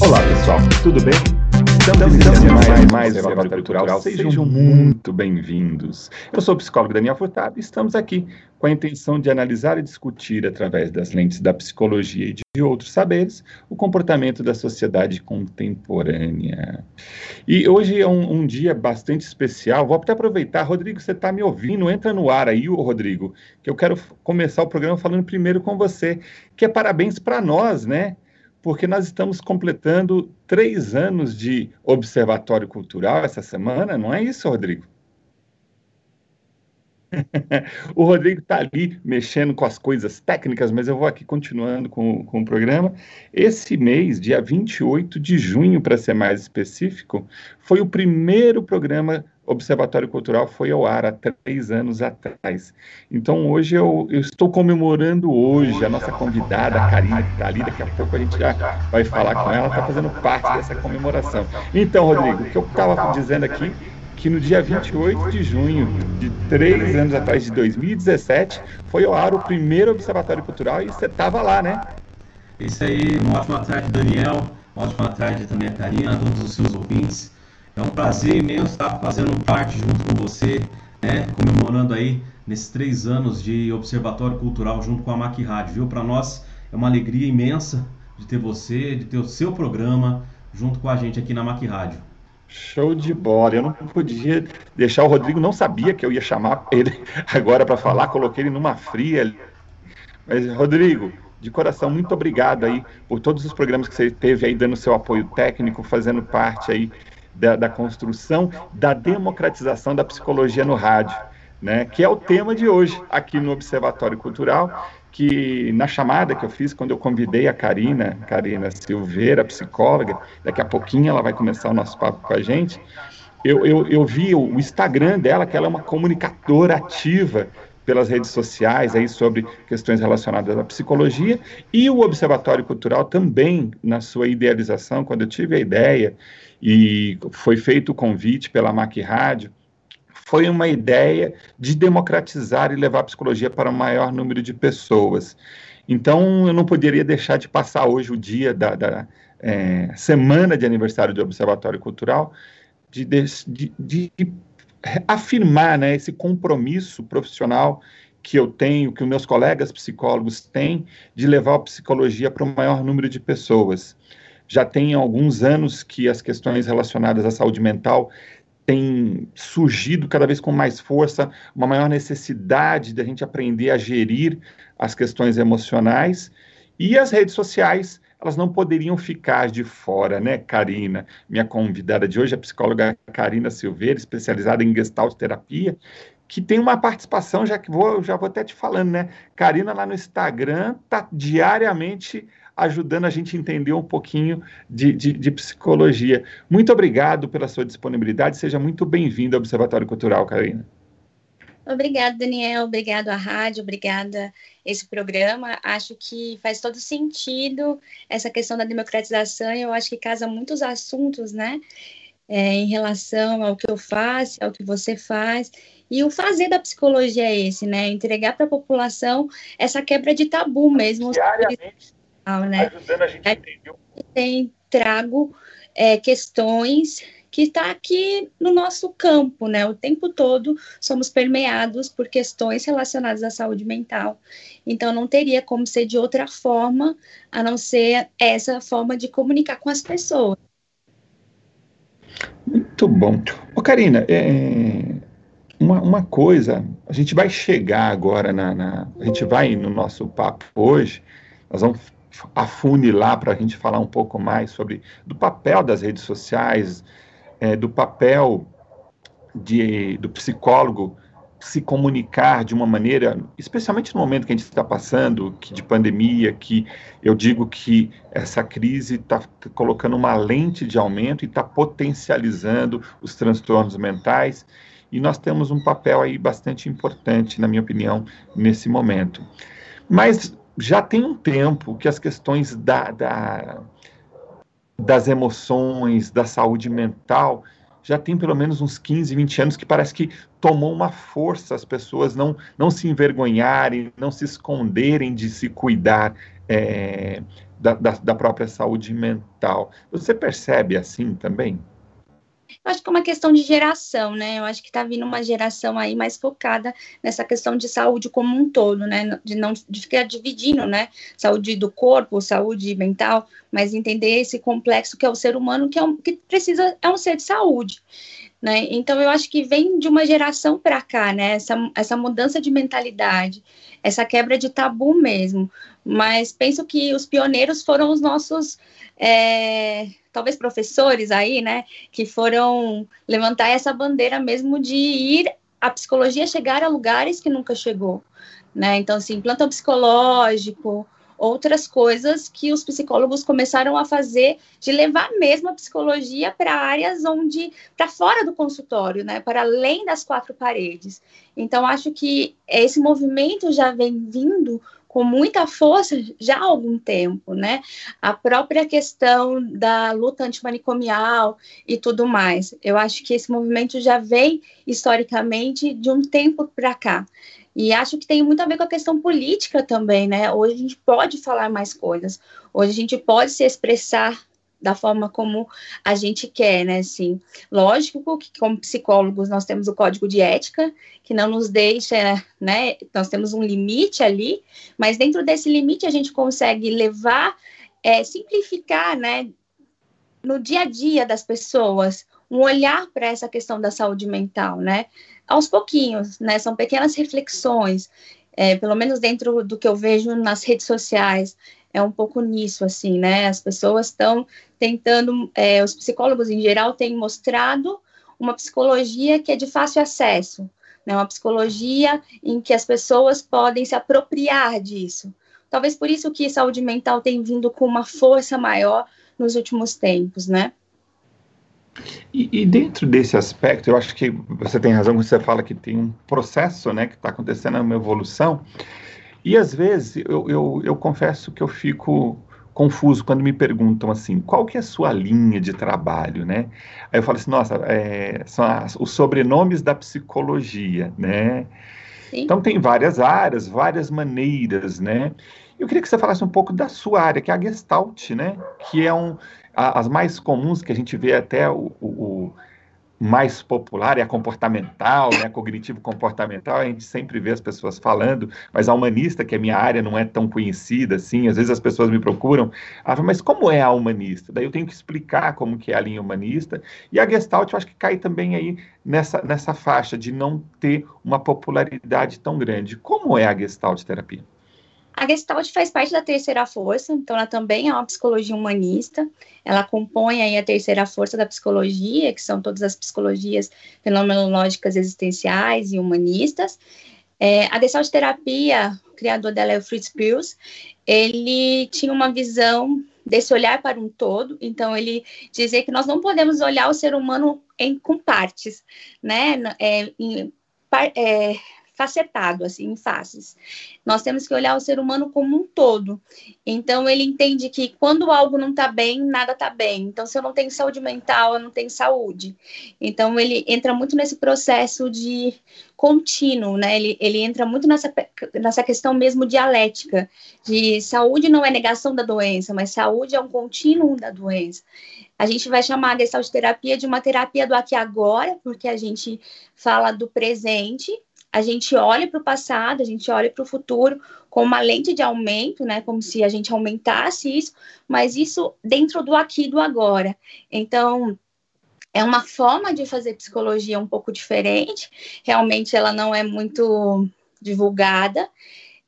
Olá, pessoal, tudo bem? Estamos iniciando mais, mais Observatório Cultural. Sejam muito bem-vindos. Eu sou o psicólogo Daniel Furtado e estamos aqui com a intenção de analisar e discutir, através das lentes da psicologia e de outros saberes, o comportamento da sociedade contemporânea. E hoje é um, um dia bastante especial. Vou até aproveitar, Rodrigo, você está me ouvindo? Entra no ar aí, Rodrigo, que eu quero começar o programa falando primeiro com você, que é parabéns para nós, né? Porque nós estamos completando três anos de Observatório Cultural essa semana, não é isso, Rodrigo? o Rodrigo está ali mexendo com as coisas técnicas, mas eu vou aqui continuando com, com o programa. Esse mês, dia 28 de junho, para ser mais específico, foi o primeiro programa Observatório Cultural foi ao ar há três anos atrás. Então, hoje eu, eu estou comemorando hoje a nossa convidada, a Karine, que está ali, daqui a pouco a gente já vai falar com ela, está fazendo parte dessa comemoração. Então, Rodrigo, o que eu estava dizendo aqui, que no dia 28 de junho de três anos atrás, de 2017, foi ao ar o primeiro Observatório Cultural e você estava lá, né? Isso aí, uma ótima tarde, Daniel, uma ótima tarde também a Karina, a todos os seus ouvintes. É um prazer imenso estar fazendo parte junto com você, né, comemorando aí nesses três anos de Observatório Cultural junto com a MAC Rádio, viu? Para nós é uma alegria imensa de ter você, de ter o seu programa junto com a gente aqui na MAC Rádio. Show de bola. Eu não podia deixar o Rodrigo, não sabia que eu ia chamar ele agora para falar, coloquei ele numa fria. Mas, Rodrigo, de coração, muito obrigado aí por todos os programas que você teve aí, dando seu apoio técnico, fazendo parte aí da, da construção da democratização da psicologia no rádio, né, que é o tema de hoje aqui no Observatório Cultural, que na chamada que eu fiz, quando eu convidei a Karina, Karina Silveira, psicóloga, daqui a pouquinho ela vai começar o nosso papo com a gente, eu, eu, eu vi o Instagram dela, que ela é uma comunicadora ativa pelas redes sociais aí sobre questões relacionadas à psicologia e o Observatório Cultural também na sua idealização, quando eu tive a ideia e foi feito o convite pela MAC Rádio, foi uma ideia de democratizar e levar a psicologia para o maior número de pessoas. Então, eu não poderia deixar de passar hoje o dia da, da é, semana de aniversário do Observatório Cultural, de, de, de afirmar né, esse compromisso profissional que eu tenho, que os meus colegas psicólogos têm, de levar a psicologia para o maior número de pessoas. Já tem alguns anos que as questões relacionadas à saúde mental têm surgido cada vez com mais força, uma maior necessidade da gente aprender a gerir as questões emocionais. E as redes sociais elas não poderiam ficar de fora, né, Karina? Minha convidada de hoje é a psicóloga Karina Silveira, especializada em Gestalt terapia, que tem uma participação, já que vou, já vou até te falando, né? Karina lá no Instagram tá diariamente ajudando a gente a entender um pouquinho de, de, de psicologia. Muito obrigado pela sua disponibilidade, seja muito bem-vindo ao Observatório Cultural, Karina. Obrigada, Daniel. Obrigado à rádio, obrigada esse programa. Acho que faz todo sentido essa questão da democratização. Eu acho que casa muitos assuntos, né? É, em relação ao que eu faço, ao que você faz. E o fazer da psicologia é esse, né? Entregar para a população essa quebra de tabu mesmo. Diariamente né? Ajudando a gente a entender. Tem trago é, questões que está aqui no nosso campo, né? O tempo todo somos permeados por questões relacionadas à saúde mental. Então não teria como ser de outra forma a não ser essa forma de comunicar com as pessoas. Muito bom. Ô, Karina, é, uma, uma coisa, a gente vai chegar agora na, na, A gente vai no nosso papo hoje, nós vamos afunilar para a gente falar um pouco mais sobre do papel das redes sociais, é, do papel de, do psicólogo se comunicar de uma maneira, especialmente no momento que a gente está passando, que de pandemia, que eu digo que essa crise está colocando uma lente de aumento e está potencializando os transtornos mentais, e nós temos um papel aí bastante importante, na minha opinião, nesse momento. Mas já tem um tempo que as questões da, da, das emoções, da saúde mental, já tem pelo menos uns 15, 20 anos que parece que tomou uma força as pessoas não, não se envergonharem, não se esconderem de se cuidar é, da, da, da própria saúde mental. Você percebe assim também? Eu acho que é uma questão de geração, né? Eu acho que está vindo uma geração aí mais focada nessa questão de saúde como um todo, né? De não de ficar dividindo, né? Saúde do corpo, saúde mental, mas entender esse complexo que é o ser humano, que é um, que precisa é um ser de saúde. Né? Então, eu acho que vem de uma geração para cá, né? Essa, essa mudança de mentalidade, essa quebra de tabu mesmo. Mas penso que os pioneiros foram os nossos, é, talvez professores aí, né? Que foram levantar essa bandeira mesmo de ir a psicologia chegar a lugares que nunca chegou, né? Então, assim, plantão psicológico, outras coisas que os psicólogos começaram a fazer de levar mesmo a psicologia para áreas onde para fora do consultório, né, para além das quatro paredes. Então acho que esse movimento já vem vindo com muita força já há algum tempo, né? A própria questão da luta antimanicomial e tudo mais. Eu acho que esse movimento já vem historicamente de um tempo para cá. E acho que tem muito a ver com a questão política também, né? Hoje a gente pode falar mais coisas, hoje a gente pode se expressar da forma como a gente quer, né? Assim, lógico que como psicólogos nós temos o código de ética que não nos deixa, né? Nós temos um limite ali, mas dentro desse limite a gente consegue levar, é, simplificar, né? No dia a dia das pessoas, um olhar para essa questão da saúde mental, né? aos pouquinhos, né? São pequenas reflexões, é, pelo menos dentro do que eu vejo nas redes sociais, é um pouco nisso, assim, né? As pessoas estão tentando, é, os psicólogos em geral têm mostrado uma psicologia que é de fácil acesso, né? Uma psicologia em que as pessoas podem se apropriar disso. Talvez por isso que saúde mental tem vindo com uma força maior nos últimos tempos, né? E, e, dentro desse aspecto, eu acho que você tem razão quando você fala que tem um processo né, que está acontecendo, uma evolução. E às vezes eu, eu, eu, confesso que eu fico confuso quando me perguntam assim, qual que é a sua linha de trabalho, né? Aí eu falo assim, nossa, é, são as, os sobrenomes da psicologia, né? Sim. Então tem várias áreas, várias maneiras, né? Eu queria que você falasse um pouco da sua área, que é a Gestalt, né? Que é um, as mais comuns que a gente vê até o, o, o mais popular é a comportamental, né, cognitivo-comportamental, a gente sempre vê as pessoas falando, mas a humanista, que é minha área, não é tão conhecida assim, às vezes as pessoas me procuram, ah, mas como é a humanista? Daí eu tenho que explicar como que é a linha humanista, e a Gestalt eu acho que cai também aí nessa, nessa faixa de não ter uma popularidade tão grande. Como é a Gestalt terapia? A Gestalt faz parte da terceira força, então ela também é uma psicologia humanista. Ela compõe aí a terceira força da psicologia, que são todas as psicologias fenomenológicas existenciais e humanistas. É, a Gestalt terapia, o criador dela é o Fritz Perls, ele tinha uma visão desse olhar para um todo, então ele dizia que nós não podemos olhar o ser humano em, com partes, né? É, em, é, facetado, assim, em faces. Nós temos que olhar o ser humano como um todo. Então, ele entende que quando algo não está bem, nada está bem. Então, se eu não tenho saúde mental, eu não tenho saúde. Então, ele entra muito nesse processo de contínuo, né? Ele, ele entra muito nessa, nessa questão mesmo dialética, de saúde não é negação da doença, mas saúde é um contínuo da doença. A gente vai chamar a gestalt terapia de uma terapia do aqui e agora, porque a gente fala do presente, a gente olha para o passado, a gente olha para o futuro com uma lente de aumento, né? Como se a gente aumentasse isso, mas isso dentro do aqui do agora. Então, é uma forma de fazer psicologia um pouco diferente. Realmente, ela não é muito divulgada.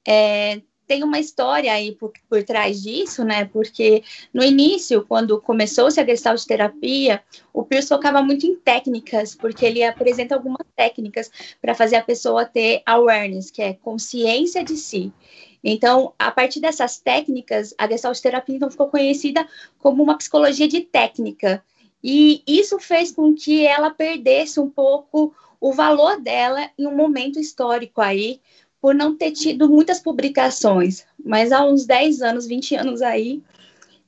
É, tem uma história aí por, por trás disso, né? Porque no início, quando começou-se a gestalt terapia, o Pierce focava muito em técnicas, porque ele apresenta algumas técnicas para fazer a pessoa ter awareness, que é consciência de si. Então, a partir dessas técnicas, a gestalt terapia então ficou conhecida como uma psicologia de técnica. E isso fez com que ela perdesse um pouco o valor dela em um momento histórico aí, por não ter tido muitas publicações, mas há uns 10 anos, 20 anos aí,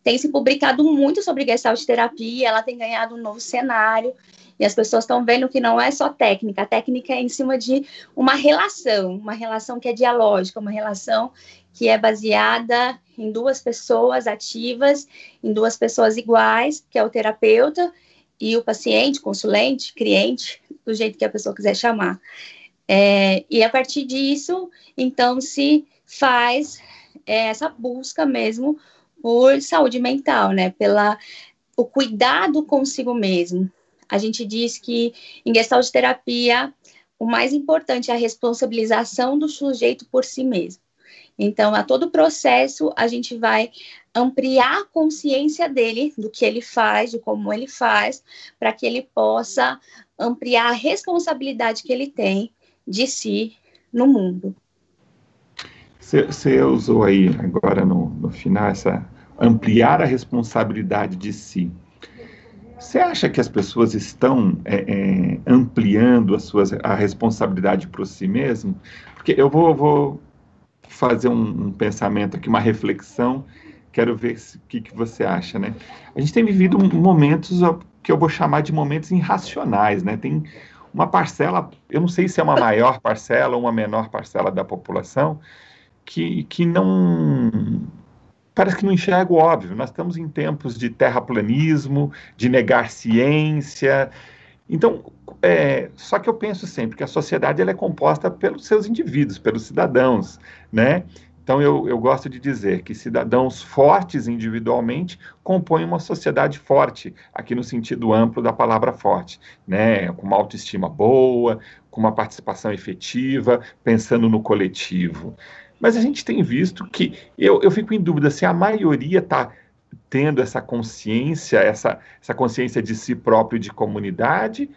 tem se publicado muito sobre gestalt terapia, ela tem ganhado um novo cenário, E as pessoas estão vendo que não é só técnica, a técnica é em cima de uma relação, uma relação que é dialógica, uma relação que é baseada em duas pessoas ativas, em duas pessoas iguais, que é o terapeuta e o paciente, consulente, cliente, do jeito que a pessoa quiser chamar. É, e a partir disso, então, se faz é, essa busca mesmo por saúde mental, né? Pela o cuidado consigo mesmo. A gente diz que em gestalt terapia o mais importante é a responsabilização do sujeito por si mesmo. Então, a todo processo, a gente vai ampliar a consciência dele do que ele faz, de como ele faz, para que ele possa ampliar a responsabilidade que ele tem de si no mundo. Você usou aí agora no, no final essa ampliar a responsabilidade de si. Você acha que as pessoas estão é, é, ampliando as suas, a responsabilidade para si mesmo? Porque eu vou, vou fazer um, um, pensamento aqui, uma reflexão, quero ver o que, que você acha, né? A gente tem vivido momentos que eu vou chamar de momentos irracionais, né? Tem uma parcela, eu não sei se é uma maior parcela ou uma menor parcela da população, que, que não parece que não enxerga o óbvio. Nós estamos em tempos de terraplanismo, de negar ciência. Então, é, só que eu penso sempre que a sociedade ela é composta pelos seus indivíduos, pelos cidadãos, né? Então, eu, eu gosto de dizer que cidadãos fortes individualmente compõem uma sociedade forte, aqui no sentido amplo da palavra forte, né? com uma autoestima boa, com uma participação efetiva, pensando no coletivo. Mas a gente tem visto que eu, eu fico em dúvida se a maioria está tendo essa consciência, essa, essa consciência de si próprio e de comunidade,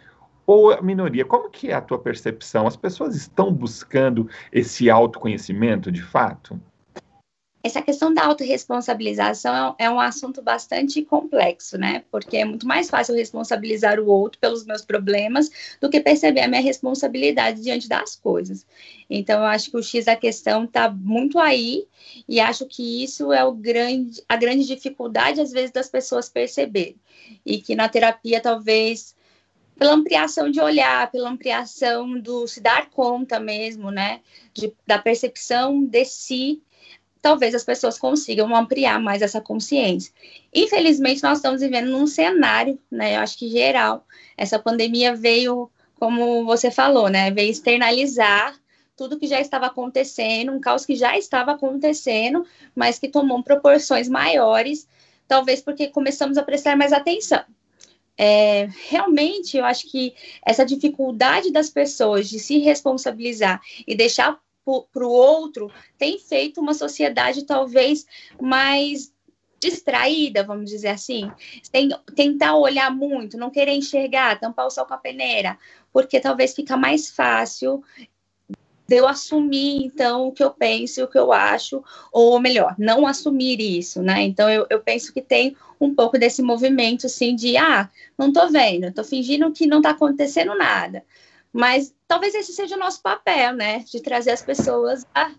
ou a minoria? Como que é a tua percepção? As pessoas estão buscando esse autoconhecimento de fato? essa questão da autorresponsabilização é, é um assunto bastante complexo, né? Porque é muito mais fácil responsabilizar o outro pelos meus problemas do que perceber a minha responsabilidade diante das coisas. Então, eu acho que o X da questão está muito aí e acho que isso é o grande, a grande dificuldade, às vezes, das pessoas perceberem. E que na terapia, talvez, pela ampliação de olhar, pela ampliação do se dar conta mesmo, né? De, da percepção de si talvez as pessoas consigam ampliar mais essa consciência. Infelizmente, nós estamos vivendo num cenário, né? Eu acho que geral, essa pandemia veio, como você falou, né? Veio externalizar tudo que já estava acontecendo, um caos que já estava acontecendo, mas que tomou proporções maiores, talvez porque começamos a prestar mais atenção. É, realmente, eu acho que essa dificuldade das pessoas de se responsabilizar e deixar para o outro tem feito uma sociedade talvez mais distraída, vamos dizer assim, tentar olhar muito, não querer enxergar, tampar o sol com a peneira, porque talvez fica mais fácil de eu assumir, então, o que eu penso, o que eu acho, ou melhor, não assumir isso, né? Então, eu, eu penso que tem um pouco desse movimento, assim, de, ah, não tô vendo, tô fingindo que não tá acontecendo nada. Mas talvez esse seja o nosso papel, né? De trazer as pessoas a,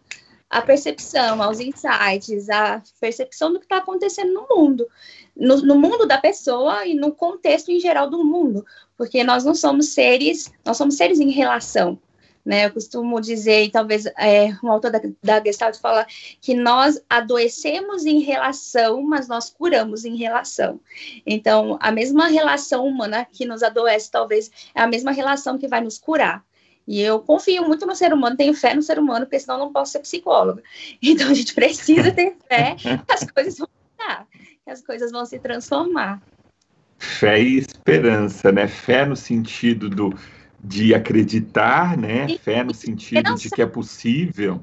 a percepção, aos insights, a percepção do que está acontecendo no mundo, no, no, mundo da pessoa e no contexto em geral do mundo, porque nós não somos seres, nós somos seres em relação. Né? Eu costumo dizer, e talvez é, um autor da, da Gestalt fala que nós adoecemos em relação, mas nós curamos em relação. Então, a mesma relação humana que nos adoece, talvez, é a mesma relação que vai nos curar. E eu confio muito no ser humano, tenho fé no ser humano, porque senão não posso ser psicóloga. Então, a gente precisa ter fé as coisas vão mudar, as coisas vão se transformar. Fé e esperança, né? Fé no sentido do de acreditar, né? E, Fé no sentido de que é possível.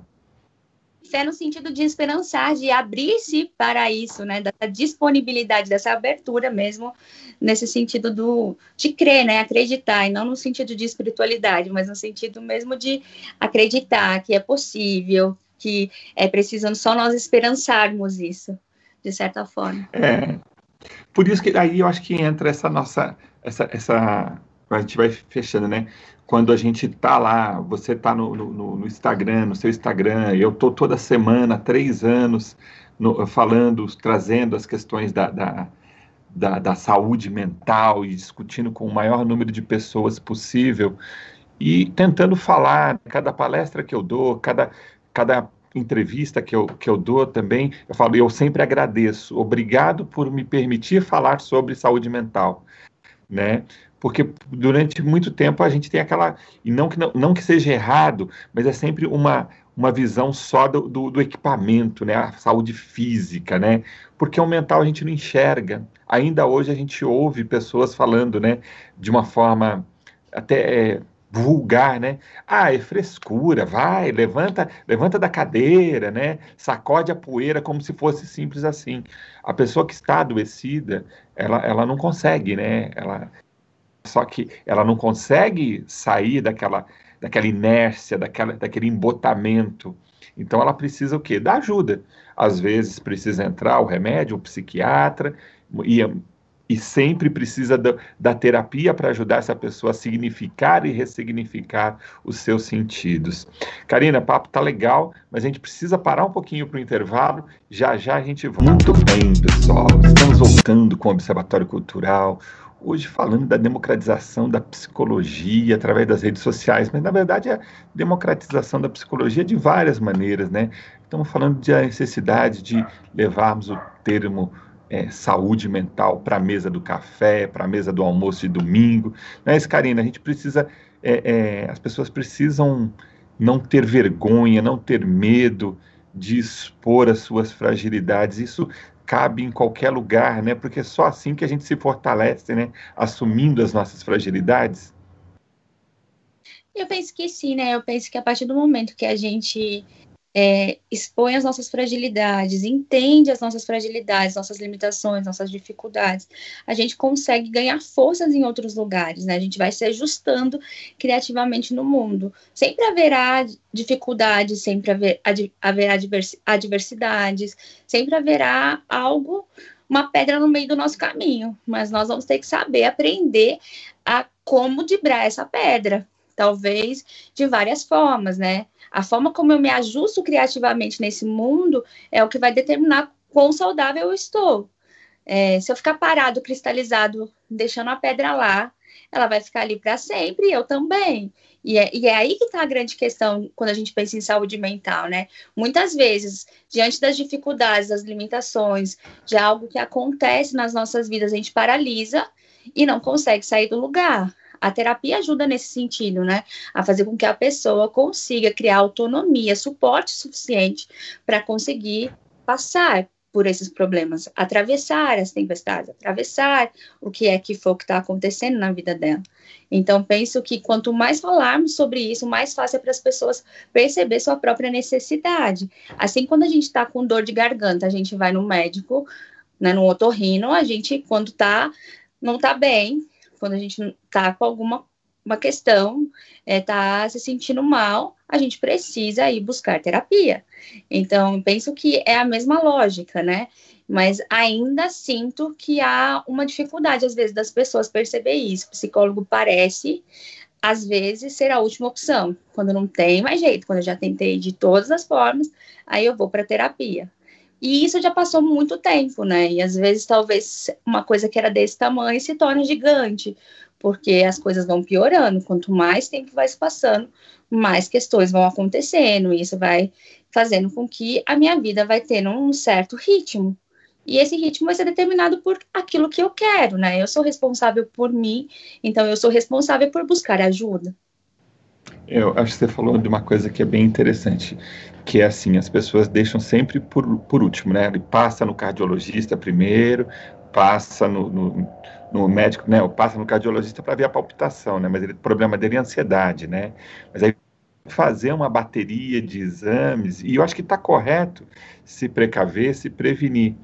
Fé no sentido de esperançar, de abrir-se para isso, né? Dessa disponibilidade, dessa abertura mesmo, nesse sentido do de crer, né? Acreditar, e não no sentido de espiritualidade, mas no sentido mesmo de acreditar que é possível, que é preciso só nós esperançarmos isso, de certa forma. É. Por isso que aí eu acho que entra essa nossa essa, essa a gente vai fechando, né? Quando a gente tá lá, você tá no, no, no Instagram, no seu Instagram, eu tô toda semana, três anos, no, falando, trazendo as questões da, da, da, da saúde mental e discutindo com o maior número de pessoas possível e tentando falar, cada palestra que eu dou, cada, cada entrevista que eu, que eu dou também, eu falo, eu sempre agradeço, obrigado por me permitir falar sobre saúde mental, né? Porque durante muito tempo a gente tem aquela, e não que, não, não que seja errado, mas é sempre uma, uma visão só do, do, do, equipamento, né? A saúde física, né? Porque o mental a gente não enxerga. Ainda hoje a gente ouve pessoas falando, né? De uma forma até é, vulgar, né? Ah, é frescura, vai, levanta, levanta da cadeira, né? Sacode a poeira como se fosse simples assim. A pessoa que está adoecida, ela, ela não consegue, né? Ela, só que ela não consegue sair daquela daquela inércia, daquela, daquele embotamento. Então ela precisa o quê? Da ajuda. Às vezes precisa entrar o remédio, o psiquiatra, e, e sempre precisa da, da terapia para ajudar essa pessoa a significar e ressignificar os seus sentidos. Karina, papo tá legal, mas a gente precisa parar um pouquinho para o intervalo. Já já a gente volta. Muito bem, pessoal. Estamos voltando com o Observatório Cultural hoje falando da democratização da psicologia através das redes sociais, mas na verdade é a democratização da psicologia de várias maneiras, né? Estamos falando de a necessidade de levarmos o termo é, saúde mental para a mesa do café, para a mesa do almoço de domingo. Não é isso, Karina? A gente precisa, é, é, as pessoas precisam não ter vergonha, não ter medo de expor as suas fragilidades. Isso cabe em qualquer lugar, né? Porque é só assim que a gente se fortalece, né? Assumindo as nossas fragilidades. Eu penso que sim, né? Eu penso que a partir do momento que a gente é, expõe as nossas fragilidades, entende as nossas fragilidades, nossas limitações, nossas dificuldades, a gente consegue ganhar forças em outros lugares, né? A gente vai se ajustando criativamente no mundo. Sempre haverá dificuldades, sempre haver, ad, haverá adversidades, sempre haverá algo, uma pedra no meio do nosso caminho, mas nós vamos ter que saber aprender a como dibrar essa pedra, talvez de várias formas, né? A forma como eu me ajusto criativamente nesse mundo é o que vai determinar quão saudável eu estou. É, se eu ficar parado, cristalizado, deixando a pedra lá, ela vai ficar ali para sempre, e eu também. E é, e é aí que está a grande questão quando a gente pensa em saúde mental, né? Muitas vezes, diante das dificuldades, das limitações, de algo que acontece nas nossas vidas, a gente paralisa e não consegue sair do lugar. A terapia ajuda nesse sentido, né? A fazer com que a pessoa consiga criar autonomia, suporte suficiente para conseguir passar por esses problemas, atravessar as tempestades, atravessar o que é que foi o que está acontecendo na vida dela. Então, penso que quanto mais falarmos sobre isso, mais fácil é para as pessoas perceber sua própria necessidade. Assim, quando a gente está com dor de garganta, a gente vai no médico, né, no otorrino, a gente, quando tá, não está bem, quando a gente está com alguma uma questão, é, se sentindo mal, a gente precisa ir buscar terapia. Então, penso que é a mesma lógica, né? Mas ainda sinto que há uma dificuldade, às vezes, das pessoas perceber isso. O psicólogo parece, às vezes, ser a última opção. Quando não tem mais jeito, quando eu já tentei de todas as formas, aí eu vou para terapia. E isso já passou muito tempo, né? E às vezes talvez uma coisa que era desse tamanho se torne gigante, porque as coisas vão piorando. Quanto mais tempo vai se passando, mais questões vão acontecendo. E isso vai fazendo com que a minha vida vai tendo um certo ritmo. E esse ritmo vai ser determinado por aquilo que eu quero, né? Eu sou responsável por mim, então eu sou responsável por buscar ajuda. Eu acho que você falou de uma coisa que é bem interessante, que é assim, as pessoas deixam sempre por, por último, né? Ele passa no cardiologista primeiro, passa no, no, no médico, né? Ou passa no cardiologista para ver a palpitação, né? Mas ele, o problema dele é ansiedade, né? Mas aí fazer uma bateria de exames, e eu acho que está correto se precaver, se prevenir.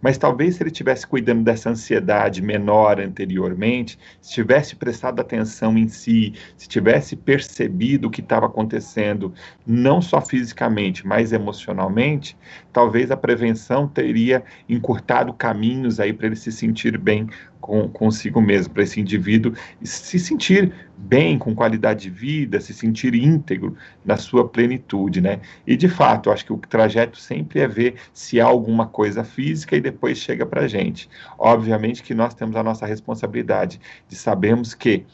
Mas talvez se ele tivesse cuidando dessa ansiedade menor anteriormente, se tivesse prestado atenção em si, se tivesse percebido o que estava acontecendo, não só fisicamente, mas emocionalmente, talvez a prevenção teria encurtado caminhos aí para ele se sentir bem com, consigo mesmo, para esse indivíduo se sentir bem, com qualidade de vida, se sentir íntegro na sua plenitude, né? E de fato, acho que o trajeto sempre é ver se há alguma coisa física e depois chega para a gente. Obviamente que nós temos a nossa responsabilidade de sabermos que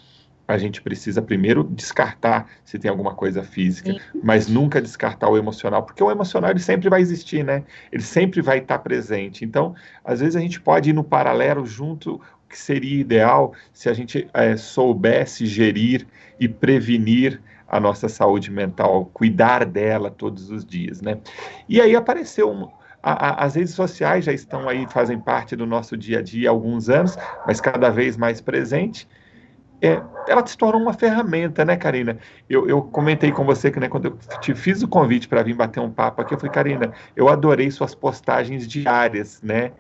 a gente precisa primeiro descartar se tem alguma coisa física, Sim. mas nunca descartar o emocional, porque o emocional ele sempre vai existir, né? Ele sempre vai estar presente. Então, às vezes a gente pode ir no paralelo junto que seria ideal se a gente é, soubesse gerir e prevenir a nossa saúde mental, cuidar dela todos os dias, né? E aí apareceu um, a, a, as redes sociais já estão aí, fazem parte do nosso dia a dia há alguns anos, mas cada vez mais presente é, ela se tornou uma ferramenta, né, Karina? Eu, eu comentei com você que, né, quando eu te fiz o convite para vir bater um papo aqui, eu falei, Karina, eu adorei suas postagens diárias, né?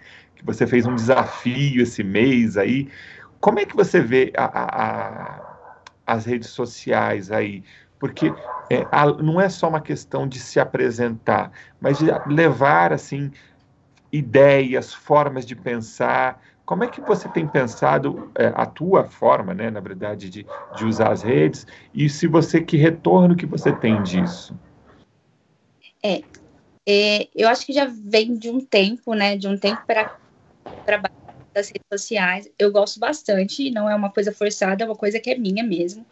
Que você fez um desafio esse mês aí. Como é que você vê a, a, a, as redes sociais aí? Porque é, não é só uma questão de se apresentar, mas de levar, assim, ideias, formas de pensar, como é que você tem pensado é, a tua forma, né, na verdade, de, de usar as redes e se você que retorno que você tem disso? É, é eu acho que já vem de um tempo, né, de um tempo para trabalhar das redes sociais. Eu gosto bastante, não é uma coisa forçada, é uma coisa que é minha mesmo.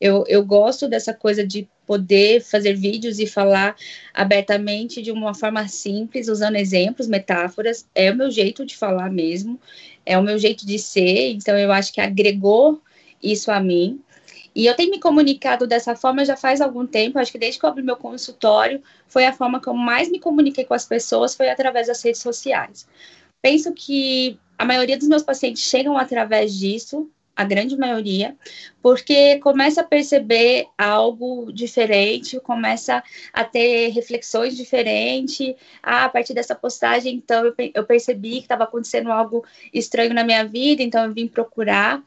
Eu, eu gosto dessa coisa de poder fazer vídeos e falar abertamente de uma forma simples, usando exemplos, metáforas. É o meu jeito de falar mesmo, é o meu jeito de ser. Então, eu acho que agregou isso a mim. E eu tenho me comunicado dessa forma já faz algum tempo. Acho que desde que eu abri meu consultório, foi a forma que eu mais me comuniquei com as pessoas, foi através das redes sociais. Penso que a maioria dos meus pacientes chegam através disso, a grande maioria, porque começa a perceber algo diferente, começa a ter reflexões diferentes. Ah, a partir dessa postagem, então, eu, percebi que estava acontecendo algo estranho na minha vida, então eu vim procurar.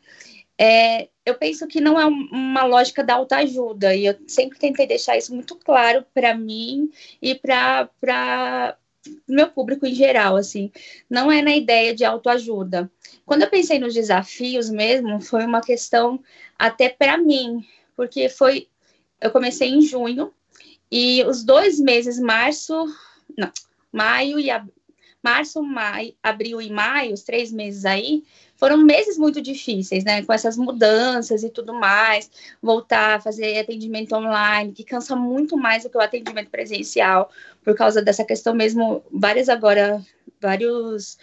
É, eu penso que não é uma lógica da autoajuda, e eu sempre tentei deixar isso muito claro para mim e para meu público em geral, assim, não é na ideia de autoajuda. Quando eu pensei nos desafios mesmo, foi uma questão até para mim, porque foi, eu comecei em junho e os dois meses, março, não, maio e março, maio, abril e maio, os três meses aí, foram meses muito difíceis, né? Com essas mudanças e tudo mais, voltar a fazer atendimento online, que cansa muito mais do que o atendimento presencial, por causa dessa questão mesmo. Várias agora, vários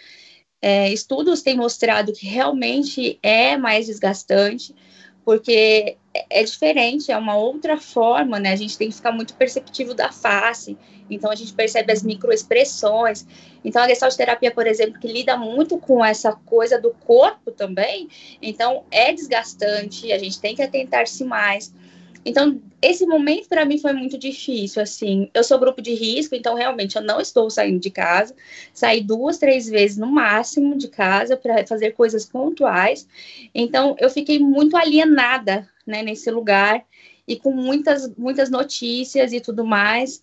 é, estudos têm mostrado que realmente é mais desgastante, porque é, diferente, é uma outra forma, né? A gente tem que ficar muito perceptivo da face, então a gente percebe as microexpressões. Então a gestalt terapia, por exemplo, que lida muito com essa coisa do corpo também, então é desgastante, a gente tem que atentar-se mais. Então, esse momento para mim foi muito difícil, assim. Eu sou grupo de risco, então realmente eu não estou saindo de casa. Saí duas, três vezes no máximo de casa para fazer coisas pontuais. Então, eu fiquei muito alienada, né, nesse lugar e com muitas, muitas notícias e tudo mais.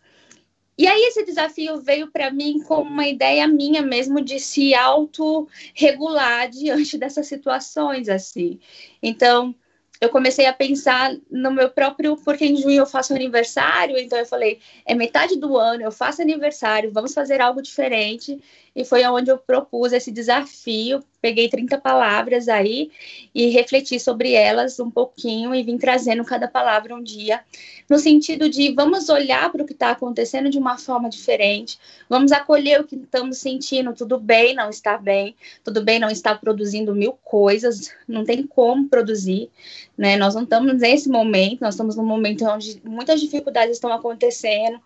E aí esse desafio veio para mim como uma ideia minha mesmo de se autorregular diante dessas situações assim. Então, eu comecei a pensar no meu próprio, porque em junho eu faço aniversário, então eu falei, é metade do ano, eu faço aniversário, vamos fazer algo diferente. E foi onde eu propus esse desafio, peguei 30 palavras aí e refleti sobre elas um pouquinho e vim trazendo cada palavra um dia, no sentido de vamos olhar para o que está acontecendo de uma forma diferente, vamos acolher o que estamos sentindo, tudo bem não estar bem, tudo bem não estar produzindo mil coisas, não tem como produzir, né? Nós não estamos nesse momento, nós estamos num momento onde muitas dificuldades estão acontecendo,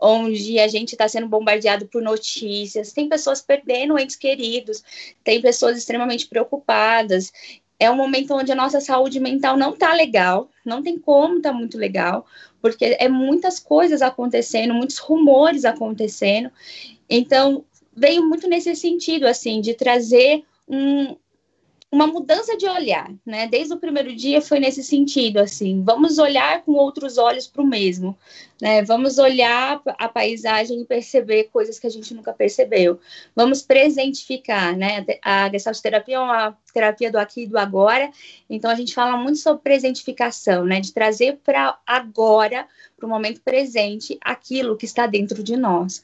onde a gente está sendo bombardeado por notícias, tem pessoas perdendo entes queridos, tem pessoas extremamente preocupadas. É um momento onde a nossa saúde mental não está legal, não tem como estar tá muito legal, porque é muitas coisas acontecendo, muitos rumores acontecendo. Então, veio muito nesse sentido, assim, de trazer um, uma mudança de olhar, né? Desde o primeiro dia foi nesse sentido, assim, vamos olhar com outros olhos para o mesmo, né? Vamos olhar a paisagem e perceber coisas que a gente nunca percebeu. Vamos presentificar, né? A Gestalt terapia é uma terapia do aqui e do agora, então a gente fala muito sobre presentificação, né? De trazer para agora, para o momento presente, aquilo que está dentro de nós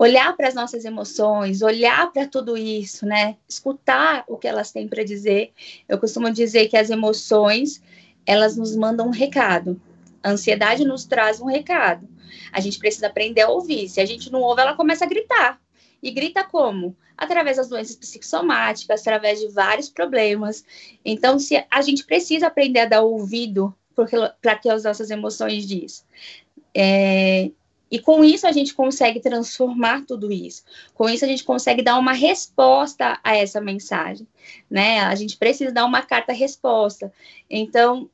olhar para as nossas emoções, olhar para tudo isso, né? Escutar o que elas têm para dizer. Eu costumo dizer que as emoções, elas nos mandam um recado. A ansiedade nos traz um recado. A gente precisa aprender a ouvir. Se a gente não ouve, ela começa a gritar. E grita como? Através das doenças psicossomáticas, através de vários problemas. Então, se a gente precisa aprender a dar ouvido para que as nossas emoções diz. É, e com isso a gente consegue transformar tudo isso. Com isso a gente consegue dar uma resposta a essa mensagem, né? A gente precisa dar uma carta resposta. Então,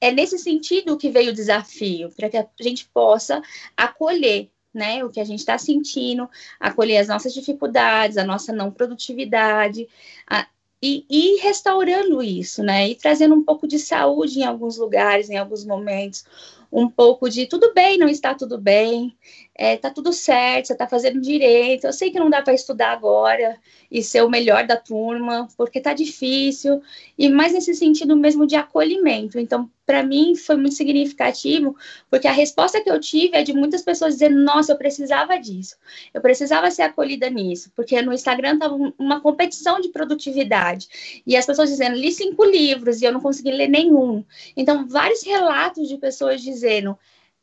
é nesse sentido que veio o desafio, para que a gente possa acolher né, o que a gente está sentindo, acolher as nossas dificuldades, a nossa não produtividade, a, e ir restaurando isso, né, e trazendo um pouco de saúde em alguns lugares, em alguns momentos, um pouco de tudo bem, não está tudo bem, é, tá tudo certo, você está fazendo direito. Eu sei que não dá para estudar agora e ser o melhor da turma, porque tá difícil, e mais nesse sentido mesmo de acolhimento. Então, para mim foi muito significativo, porque a resposta que eu tive é de muitas pessoas dizendo: "Nossa, eu precisava disso. Eu precisava ser acolhida nisso", porque no Instagram tava uma competição de produtividade. E as pessoas dizendo: "Li cinco livros e eu não consegui ler nenhum". Então, vários relatos de pessoas dizendo: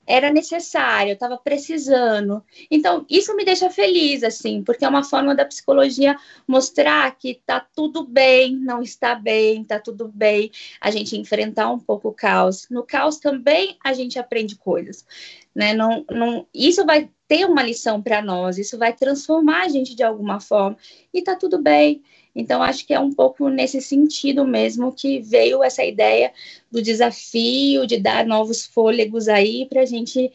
era necessário, eu estava precisando. Então, isso me deixa feliz, assim, porque é uma forma da psicologia mostrar que tá tudo bem, não está bem, tá tudo bem, a gente enfrentar um pouco o caos. No caos também a gente aprende coisas, né? Não, não, isso vai ter uma lição para nós, isso vai transformar a gente de alguma forma, e tá tudo bem. Então, acho que é um pouco nesse sentido mesmo que veio essa ideia do desafio de dar novos fôlegos aí para a gente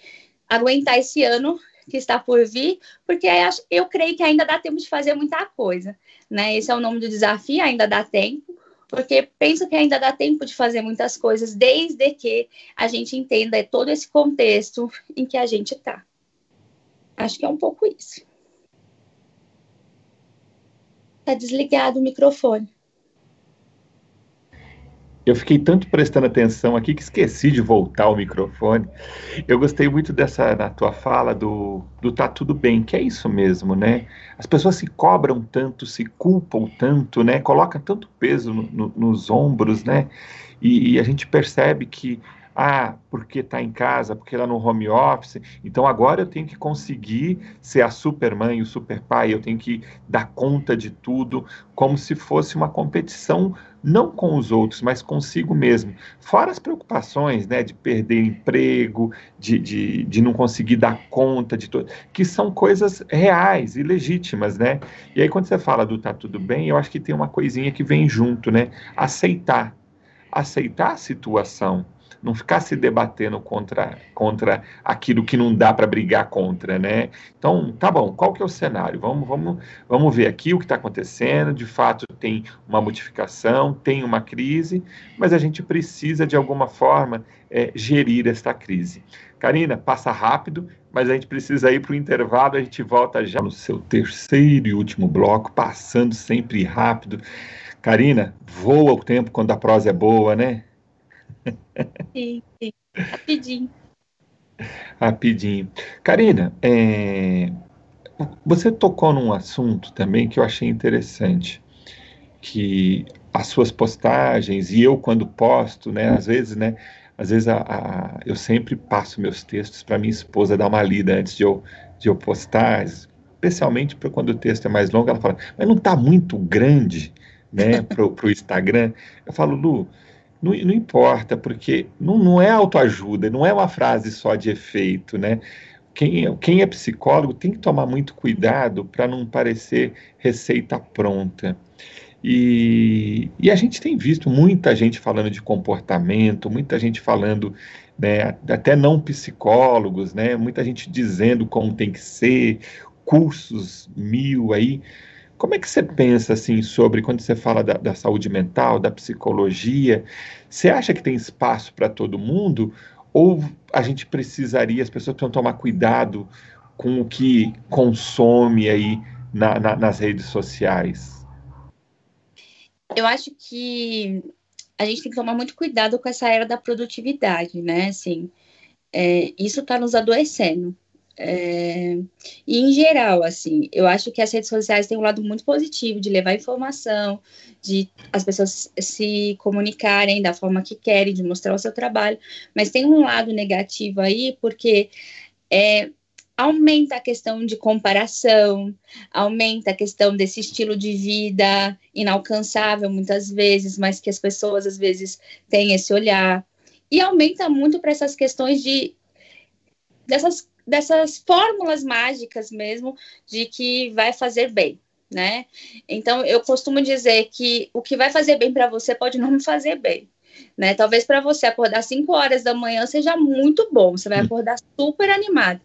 aguentar esse ano que está por vir, porque eu creio que ainda dá tempo de fazer muita coisa, né? Esse é o nome do desafio, ainda dá tempo, porque penso que ainda dá tempo de fazer muitas coisas, desde que a gente entenda todo esse contexto em que a gente está. Acho que é um pouco isso. Está desligado o microfone. Eu fiquei tanto prestando atenção aqui que esqueci de voltar o microfone. Eu gostei muito dessa tua fala do, do tá tudo bem, que é isso mesmo, né? As pessoas se cobram tanto, se culpam tanto, né? Colocam tanto peso no, no, nos ombros, né? E, e a gente percebe que ah, porque está em casa, porque está no home office, então agora eu tenho que conseguir ser a supermãe, o super pai, eu tenho que dar conta de tudo, como se fosse uma competição não com os outros, mas consigo mesmo. Fora as preocupações, né, de perder emprego, de, de, de não conseguir dar conta de tudo, que são coisas reais e legítimas, né? E aí quando você fala do tá tudo bem, eu acho que tem uma coisinha que vem junto, né? Aceitar. Aceitar a situação não ficar se debatendo contra, contra aquilo que não dá para brigar contra, né? Então, tá bom, qual que é o cenário? Vamos, vamos, vamos ver aqui o que está acontecendo, de fato tem uma modificação, tem uma crise, mas a gente precisa, de alguma forma, é, gerir esta crise. Karina, passa rápido, mas a gente precisa ir para o intervalo, a gente volta já no seu terceiro e último bloco, passando sempre rápido. Karina, voa o tempo quando a prosa é boa, né? Sim, sim. Rapidinho. Rapidinho. Karina, é... você tocou num assunto também que eu achei interessante, que as suas postagens e eu quando posto, né, às vezes, né, às vezes a, a, eu sempre passo meus textos para minha esposa dar uma lida antes de eu, de eu postar, especialmente para quando o texto é mais longo, ela fala, mas não está muito grande, né, para o Instagram. Eu falo, Lu, não, não importa, porque não, não é autoajuda, não é uma frase só de efeito, né? Quem, quem é psicólogo tem que tomar muito cuidado para não parecer receita pronta. E, e, a gente tem visto muita gente falando de comportamento, muita gente falando, né, até não psicólogos, né, muita gente dizendo como tem que ser, cursos mil aí. Como é que você pensa assim sobre quando você fala da, da saúde mental, da psicologia? Você acha que tem espaço para todo mundo? Ou a gente precisaria, as pessoas precisam tomar cuidado com o que consome aí na, na, nas redes sociais? Eu acho que a gente tem que tomar muito cuidado com essa era da produtividade, né? Assim, é, isso está nos adoecendo. É, e em geral, assim, eu acho que as redes sociais têm um lado muito positivo de levar informação, de as pessoas se comunicarem da forma que querem, de mostrar o seu trabalho, mas tem um lado negativo aí, porque é, aumenta a questão de comparação, aumenta a questão desse estilo de vida inalcançável muitas vezes, mas que as pessoas às vezes têm esse olhar, e aumenta muito para essas questões de dessas dessas fórmulas mágicas mesmo de que vai fazer bem, né? Então eu costumo dizer que o que vai fazer bem para você pode não fazer bem. Né? Talvez para você acordar 5 horas da manhã seja muito bom, você vai acordar super animado.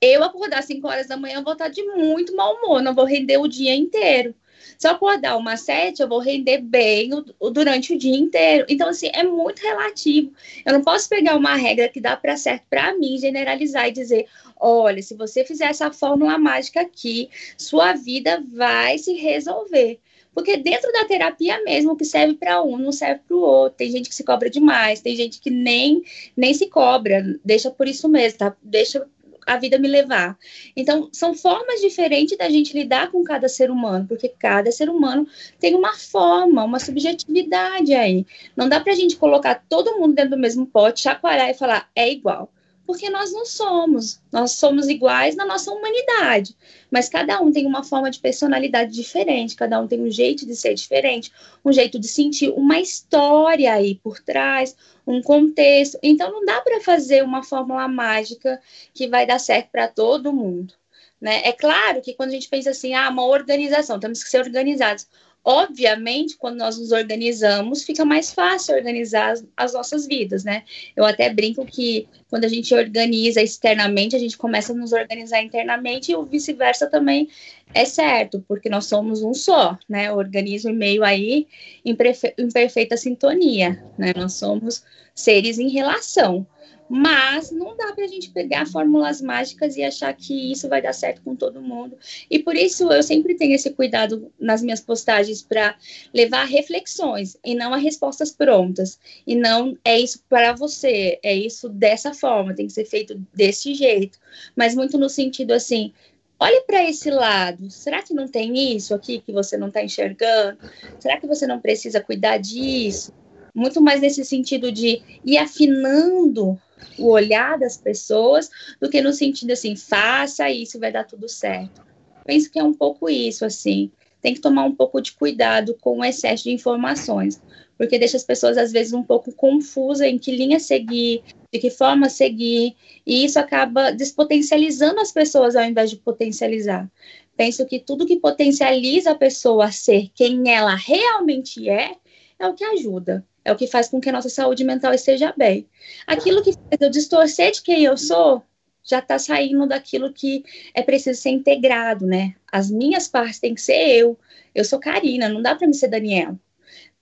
Eu acordar 5 horas da manhã vou estar de muito mau humor, não vou render o dia inteiro. Se eu acordar uma sete, eu vou render bem o, o, durante o dia inteiro. Então, assim, é muito relativo. Eu não posso pegar uma regra que dá para certo para mim, generalizar e dizer: olha, se você fizer essa fórmula mágica aqui, sua vida vai se resolver. Porque dentro da terapia mesmo, o que serve para um não serve para o outro. Tem gente que se cobra demais, tem gente que nem, nem se cobra, deixa por isso mesmo, tá? Deixa a vida me levar. Então, são formas diferentes da gente lidar com cada ser humano, porque cada ser humano tem uma forma, uma subjetividade aí. Não dá para a gente colocar todo mundo dentro do mesmo pote, chacoalhar e falar é igual porque nós não somos. Nós somos iguais na nossa humanidade, mas cada um tem uma forma de personalidade diferente, cada um tem um jeito de ser diferente, um jeito de sentir, uma história aí por trás, um contexto. Então não dá para fazer uma fórmula mágica que vai dar certo para todo mundo. Né? É claro que quando a gente pensa assim, ah, uma organização, temos que ser organizados. Obviamente, quando nós nos organizamos, fica mais fácil organizar as, as, nossas vidas, né? Eu até brinco que quando a gente organiza externamente, a gente começa a nos organizar internamente e o vice-versa também é certo, porque nós somos um só, né? Organismo meio aí em, em perfeita sintonia, né? Nós somos seres em relação. Mas não dá para a gente pegar fórmulas mágicas e achar que isso vai dar certo com todo mundo. E por isso eu sempre tenho esse cuidado nas minhas postagens para levar reflexões e não a respostas prontas. E não é isso para você, é isso dessa forma, tem que ser feito desse jeito. Mas muito no sentido assim, olhe para esse lado. Será que não tem isso aqui que você não está enxergando? Será que você não precisa cuidar disso? Muito mais nesse sentido de ir afinando o olhar das pessoas do que no sentido assim, faça isso, vai dar tudo certo. Penso que é um pouco isso, assim. Tem que tomar um pouco de cuidado com o excesso de informações, porque deixa as pessoas às vezes um pouco confusas em que linha seguir, de que forma seguir, e isso acaba despotencializando as pessoas ao invés de potencializar. Penso que tudo que potencializa a pessoa a ser quem ela realmente é, é o que ajuda é o que faz com que a nossa saúde mental esteja bem. Aquilo que faz eu distorcer de quem eu sou já está saindo daquilo que é preciso ser integrado, né? As minhas partes têm que ser eu. Eu sou Karina, não dá para me ser Daniel.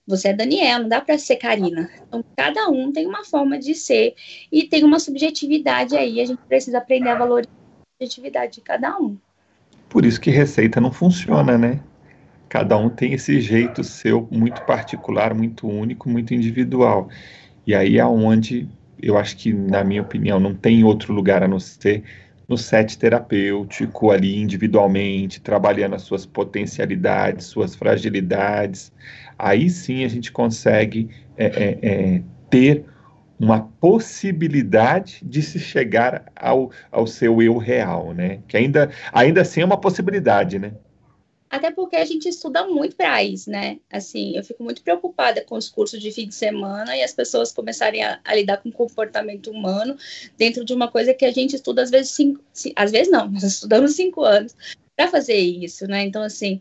Você é Daniel, não dá para ser Karina. Então, cada um tem uma forma de ser e tem uma subjetividade aí. A gente precisa aprender a valorizar a subjetividade de cada um. Por isso que receita não funciona, né? Cada um tem esse jeito seu muito particular, muito único, muito individual. E aí é onde eu acho que, na minha opinião, não tem outro lugar a não ser no set terapêutico, ali individualmente, trabalhando as suas potencialidades, suas fragilidades. Aí sim a gente consegue é, é, é, ter uma possibilidade de se chegar ao, ao seu eu real, né? Que ainda, ainda assim é uma possibilidade, né? Até porque a gente estuda muito para isso, né? Assim, eu fico muito preocupada com os cursos de fim de semana e as pessoas começarem a, a lidar com comportamento humano dentro de uma coisa que a gente estuda às vezes cinco, às vezes não, nós estudamos cinco anos para fazer isso, né? Então, assim,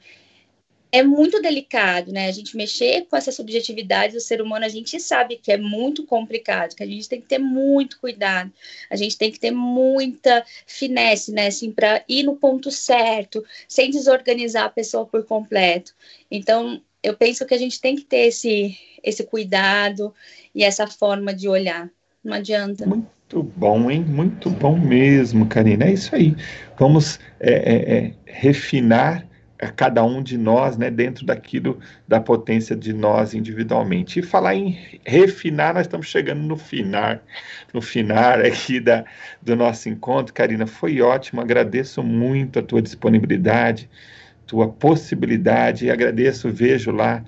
é muito delicado, né? A gente mexer com essa subjetividade do ser humano, a gente sabe que é muito complicado, que a gente tem que ter muito cuidado, a gente tem que ter muita finesse, né? Assim, para ir no ponto certo, sem desorganizar a pessoa por completo. Então, eu penso que a gente tem que ter esse, esse cuidado e essa forma de olhar. Não adianta. Muito bom, hein? Muito bom mesmo, Karina. É isso aí. Vamos é, é, é, refinar a cada um de nós, né, dentro daquilo da potência de nós individualmente. E falar em refinar, nós estamos chegando no final, no final aqui da, do nosso encontro. Karina, foi ótimo, agradeço muito a tua disponibilidade, tua possibilidade, agradeço, vejo lá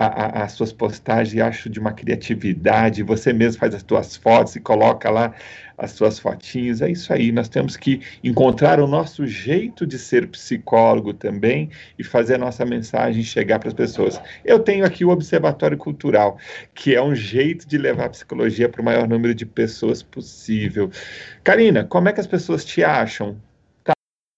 as suas postagens e acho de uma criatividade. Você mesmo faz as suas fotos e coloca lá as suas fotinhas. É isso aí. Nós temos que encontrar o nosso jeito de ser psicólogo também e fazer a nossa mensagem chegar para as pessoas. Eu tenho aqui o Observatório Cultural, que é um jeito de levar a psicologia para o maior número de pessoas possível. Karina, como é que as pessoas te acham?